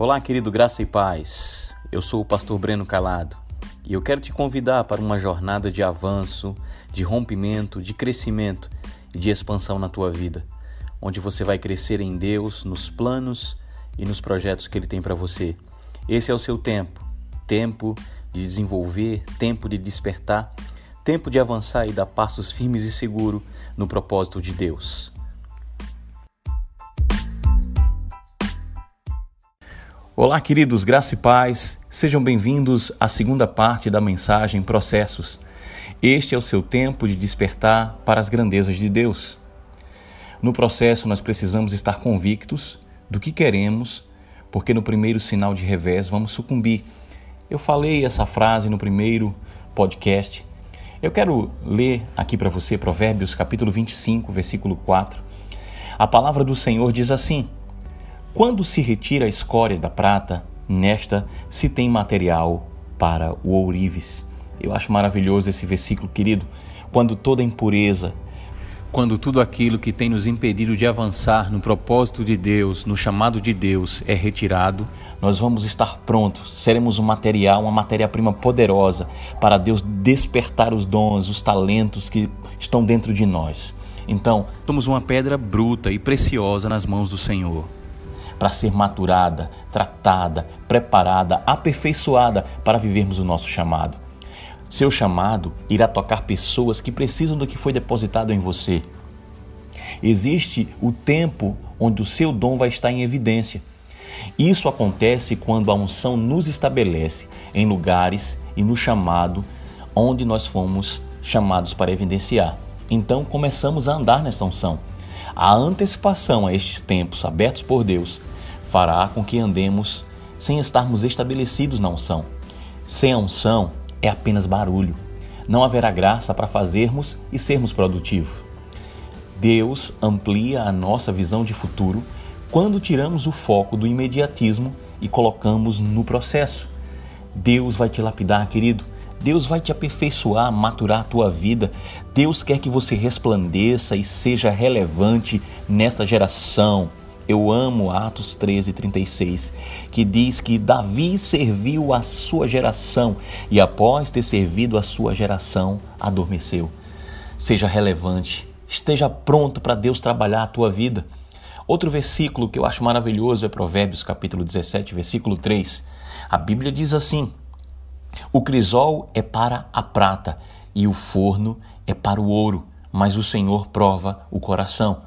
Olá, querido Graça e Paz. Eu sou o pastor Breno Calado e eu quero te convidar para uma jornada de avanço, de rompimento, de crescimento e de expansão na tua vida, onde você vai crescer em Deus, nos planos e nos projetos que Ele tem para você. Esse é o seu tempo tempo de desenvolver, tempo de despertar, tempo de avançar e dar passos firmes e seguros no propósito de Deus. Olá, queridos, graça e paz. Sejam bem-vindos à segunda parte da mensagem Processos. Este é o seu tempo de despertar para as grandezas de Deus. No processo, nós precisamos estar convictos do que queremos, porque no primeiro sinal de revés vamos sucumbir. Eu falei essa frase no primeiro podcast. Eu quero ler aqui para você Provérbios capítulo 25, versículo 4. A palavra do Senhor diz assim: quando se retira a escória da prata, nesta se tem material para o ourives. Eu acho maravilhoso esse versículo, querido. Quando toda impureza, quando tudo aquilo que tem nos impedido de avançar no propósito de Deus, no chamado de Deus, é retirado, nós vamos estar prontos, seremos um material, uma matéria-prima poderosa para Deus despertar os dons, os talentos que estão dentro de nós. Então, somos uma pedra bruta e preciosa nas mãos do Senhor para ser maturada, tratada, preparada, aperfeiçoada para vivermos o nosso chamado. Seu chamado irá tocar pessoas que precisam do que foi depositado em você. Existe o tempo onde o seu dom vai estar em evidência. Isso acontece quando a unção nos estabelece em lugares e no chamado onde nós fomos chamados para evidenciar. Então começamos a andar nessa unção. A antecipação a estes tempos abertos por Deus fará com que andemos sem estarmos estabelecidos na unção. Sem a unção é apenas barulho. Não haverá graça para fazermos e sermos produtivos. Deus amplia a nossa visão de futuro quando tiramos o foco do imediatismo e colocamos no processo. Deus vai te lapidar, querido. Deus vai te aperfeiçoar, maturar a tua vida. Deus quer que você resplandeça e seja relevante nesta geração. Eu amo Atos 13, 36, que diz que Davi serviu a sua geração e, após ter servido a sua geração, adormeceu. Seja relevante, esteja pronto para Deus trabalhar a tua vida. Outro versículo que eu acho maravilhoso é Provérbios capítulo 17, versículo 3. A Bíblia diz assim: O crisol é para a prata e o forno é para o ouro, mas o Senhor prova o coração.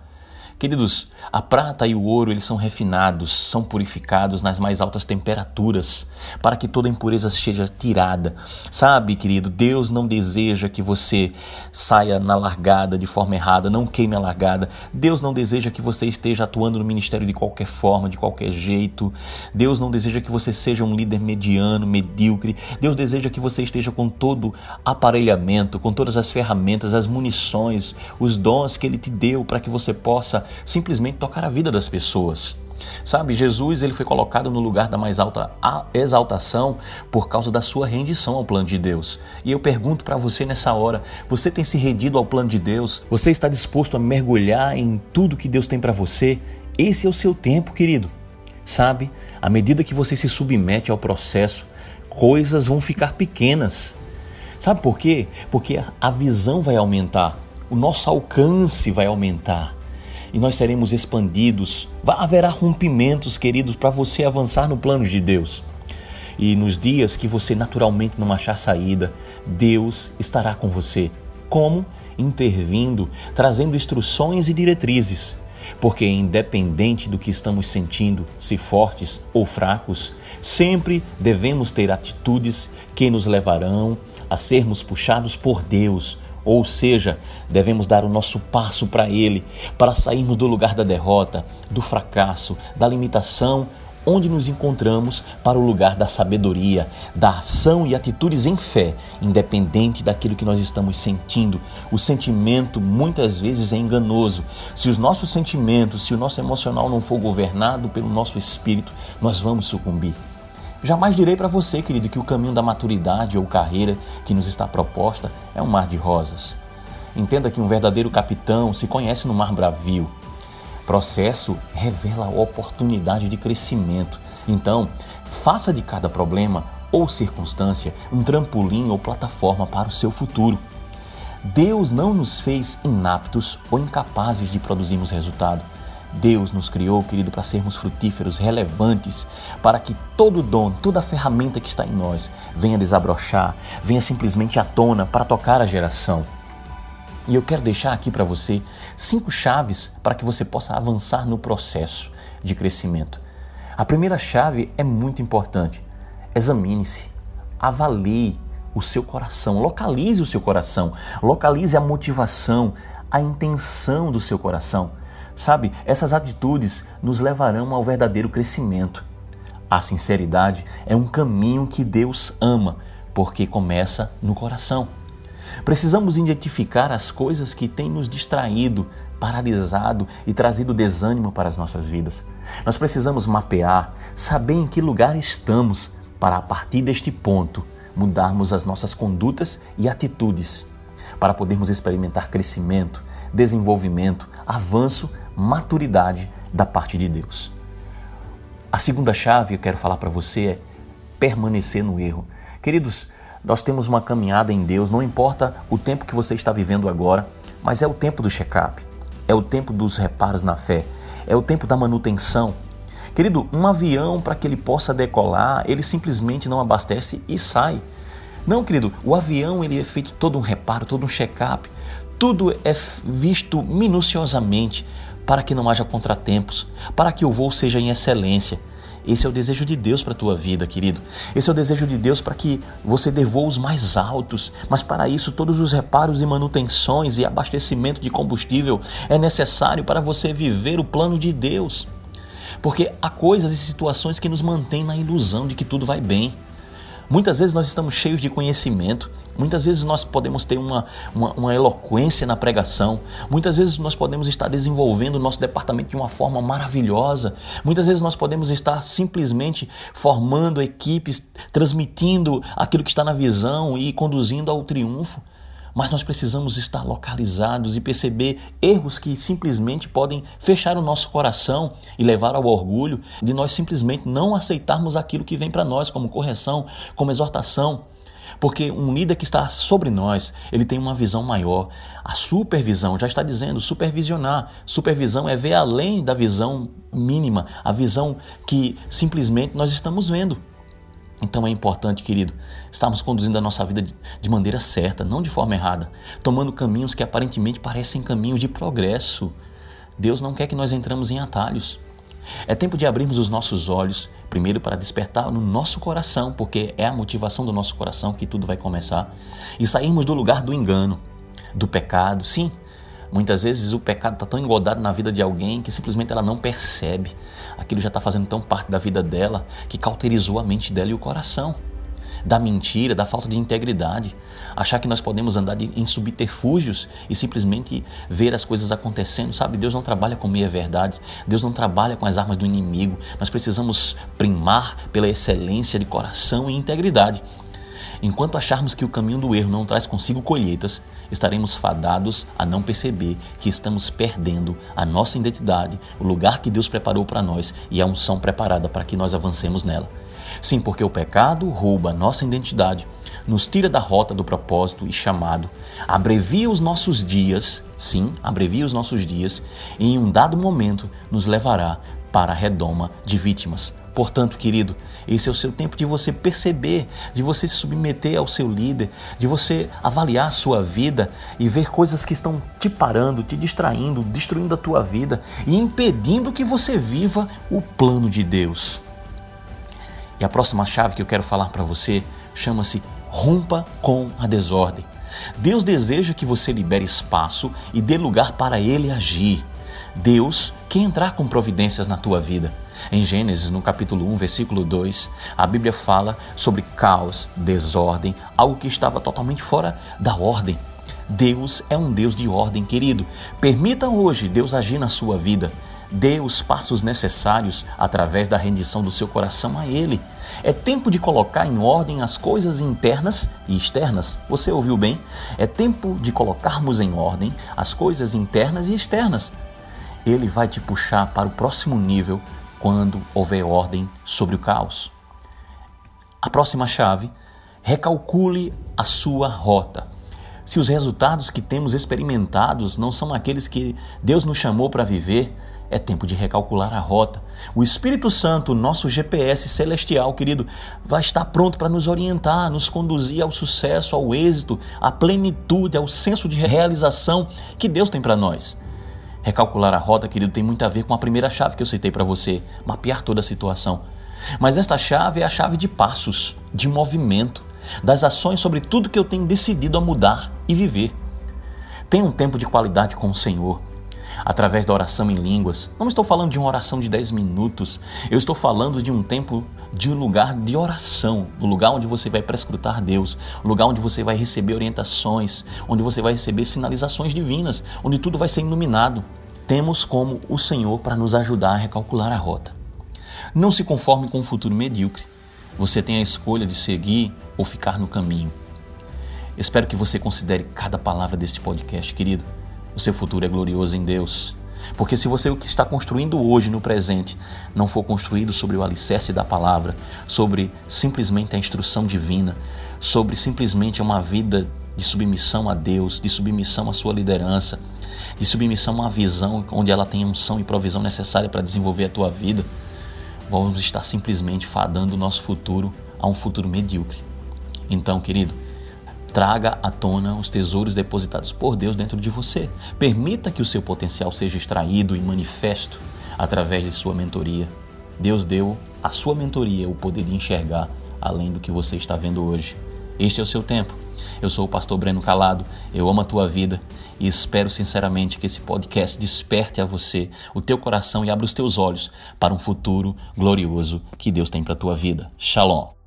Queridos, a prata e o ouro eles são refinados, são purificados nas mais altas temperaturas, para que toda impureza seja tirada. Sabe, querido, Deus não deseja que você saia na largada de forma errada, não queime a largada. Deus não deseja que você esteja atuando no ministério de qualquer forma, de qualquer jeito. Deus não deseja que você seja um líder mediano, medíocre. Deus deseja que você esteja com todo aparelhamento, com todas as ferramentas, as munições, os dons que ele te deu para que você possa simplesmente tocar a vida das pessoas. Sabe, Jesus ele foi colocado no lugar da mais alta exaltação por causa da sua rendição ao plano de Deus. E eu pergunto para você nessa hora: você tem se rendido ao plano de Deus? Você está disposto a mergulhar em tudo que Deus tem para você? Esse é o seu tempo, querido. Sabe, à medida que você se submete ao processo, coisas vão ficar pequenas. Sabe por quê? Porque a visão vai aumentar, o nosso alcance vai aumentar e nós seremos expandidos. Haverá rompimentos, queridos, para você avançar no plano de Deus. E nos dias que você naturalmente não achar saída, Deus estará com você. Como? Intervindo, trazendo instruções e diretrizes. Porque, independente do que estamos sentindo, se fortes ou fracos, sempre devemos ter atitudes que nos levarão a sermos puxados por Deus ou seja, devemos dar o nosso passo para Ele, para sairmos do lugar da derrota, do fracasso, da limitação, onde nos encontramos, para o lugar da sabedoria, da ação e atitudes em fé, independente daquilo que nós estamos sentindo. O sentimento muitas vezes é enganoso. Se os nossos sentimentos, se o nosso emocional não for governado pelo nosso espírito, nós vamos sucumbir. Jamais direi para você, querido, que o caminho da maturidade ou carreira que nos está proposta é um mar de rosas. Entenda que um verdadeiro capitão se conhece no mar bravio. Processo revela a oportunidade de crescimento. Então, faça de cada problema ou circunstância um trampolim ou plataforma para o seu futuro. Deus não nos fez inaptos ou incapazes de produzirmos resultado. Deus nos criou, querido, para sermos frutíferos, relevantes, para que todo dom, toda ferramenta que está em nós venha desabrochar, venha simplesmente à tona para tocar a geração. E eu quero deixar aqui para você cinco chaves para que você possa avançar no processo de crescimento. A primeira chave é muito importante. Examine-se, avalie o seu coração, localize o seu coração, localize a motivação, a intenção do seu coração. Sabe, essas atitudes nos levarão ao verdadeiro crescimento. A sinceridade é um caminho que Deus ama, porque começa no coração. Precisamos identificar as coisas que têm nos distraído, paralisado e trazido desânimo para as nossas vidas. Nós precisamos mapear, saber em que lugar estamos, para a partir deste ponto mudarmos as nossas condutas e atitudes, para podermos experimentar crescimento, desenvolvimento, avanço maturidade da parte de Deus. A segunda chave que eu quero falar para você é permanecer no erro. Queridos, nós temos uma caminhada em Deus, não importa o tempo que você está vivendo agora, mas é o tempo do check-up, é o tempo dos reparos na fé, é o tempo da manutenção. Querido, um avião para que ele possa decolar, ele simplesmente não abastece e sai. Não, querido, o avião ele é feito todo um reparo, todo um check-up, tudo é visto minuciosamente para que não haja contratempos, para que o voo seja em excelência. Esse é o desejo de Deus para a tua vida, querido. Esse é o desejo de Deus para que você dê voos mais altos. Mas para isso, todos os reparos e manutenções e abastecimento de combustível é necessário para você viver o plano de Deus. Porque há coisas e situações que nos mantêm na ilusão de que tudo vai bem. Muitas vezes nós estamos cheios de conhecimento, muitas vezes nós podemos ter uma, uma, uma, eloquência na pregação, muitas vezes nós podemos estar desenvolvendo o nosso departamento de uma forma maravilhosa, muitas vezes nós podemos estar simplesmente formando equipes, transmitindo aquilo que está na visão e conduzindo ao triunfo. Mas nós precisamos estar localizados e perceber erros que simplesmente podem fechar o nosso coração e levar ao orgulho de nós simplesmente não aceitarmos aquilo que vem para nós como correção, como exortação. Porque um líder que está sobre nós, ele tem uma visão maior. A supervisão, já está dizendo, supervisionar. Supervisão é ver além da visão mínima, a visão que simplesmente nós estamos vendo. Então é importante, querido, estarmos conduzindo a nossa vida de maneira certa, não de forma errada, tomando caminhos que aparentemente parecem caminhos de progresso. Deus não quer que nós entramos em atalhos. É tempo de abrirmos os nossos olhos, primeiro para despertar no nosso coração, porque é a motivação do nosso coração que tudo vai começar, e sairmos do lugar do engano, do pecado. Sim, Muitas vezes o pecado está tão engodado na vida de alguém que simplesmente ela não percebe. Aquilo já está fazendo tão parte da vida dela que cauterizou a mente dela e o coração. Da mentira, da falta de integridade. Achar que nós podemos andar de, em subterfúgios e simplesmente ver as coisas acontecendo. Sabe, Deus não trabalha com meia-verdade. Deus não trabalha com as armas do inimigo. Nós precisamos primar pela excelência de coração e integridade. Enquanto acharmos que o caminho do erro não traz consigo colheitas, estaremos fadados a não perceber que estamos perdendo a nossa identidade, o lugar que Deus preparou para nós e a unção preparada para que nós avancemos nela. Sim, porque o pecado rouba a nossa identidade, nos tira da rota do propósito e chamado, abrevia os nossos dias, sim, abrevia os nossos dias, e em um dado momento nos levará para a redoma de vítimas, Portanto, querido, esse é o seu tempo de você perceber, de você se submeter ao seu líder, de você avaliar a sua vida e ver coisas que estão te parando, te distraindo, destruindo a tua vida e impedindo que você viva o plano de Deus. E a próxima chave que eu quero falar para você chama-se rompa com a desordem. Deus deseja que você libere espaço e dê lugar para ele agir. Deus quer entrar com providências na tua vida. Em Gênesis, no capítulo 1, versículo 2, a Bíblia fala sobre caos, desordem, algo que estava totalmente fora da ordem. Deus é um Deus de ordem, querido. Permita hoje Deus agir na sua vida. Dê os passos necessários através da rendição do seu coração a Ele. É tempo de colocar em ordem as coisas internas e externas. Você ouviu bem? É tempo de colocarmos em ordem as coisas internas e externas. ele vai te puxar para o próximo nível quando houver ordem sobre o caos. A próxima chave, recalcule a sua rota. Se os resultados que temos experimentados não são aqueles que Deus nos chamou para viver, é tempo de recalcular a rota. O Espírito Santo, nosso GPS celestial, querido, vai estar pronto para nos orientar, nos conduzir ao sucesso, ao êxito, à plenitude, ao senso de realização que Deus tem para nós. Recalcular a rota, querido, tem muito a ver com a primeira chave que eu citei para você, mapear toda a situação. Mas esta chave é a chave de passos, de movimento, das ações sobre tudo que eu tenho decidido a mudar e viver. Tenha um tempo de qualidade com o Senhor através da oração em línguas. Não estou falando de uma oração de 10 minutos, eu estou falando de um tempo, de um lugar de oração, um lugar onde você vai prescrutar Deus, um lugar onde você vai receber orientações, onde você vai receber sinalizações divinas, onde tudo vai ser iluminado. Temos como o Senhor para nos ajudar a recalcular a rota. Não se conforme com um futuro medíocre. Você tem a escolha de seguir ou ficar no caminho. Espero que você considere cada palavra deste podcast, querido o seu futuro é glorioso em Deus. Porque se você o que está construindo hoje no presente não for construído sobre o alicerce da palavra, sobre simplesmente a instrução divina, sobre simplesmente uma vida de submissão a Deus, de submissão à sua liderança, de submissão a uma visão onde ela tem unção e provisão necessária para desenvolver a tua vida, vamos estar simplesmente fadando o nosso futuro a um futuro medíocre. Então, querido, Traga à tona os tesouros depositados por Deus dentro de você. Permita que o seu potencial seja extraído e manifesto através de sua mentoria. Deus deu à sua mentoria o poder de enxergar além do que você está vendo hoje. Este é o seu tempo. Eu sou o pastor Breno Calado, eu amo a tua vida e espero sinceramente que esse podcast desperte a você o teu coração e abra os teus olhos para um futuro glorioso que Deus tem para a tua vida. Shalom.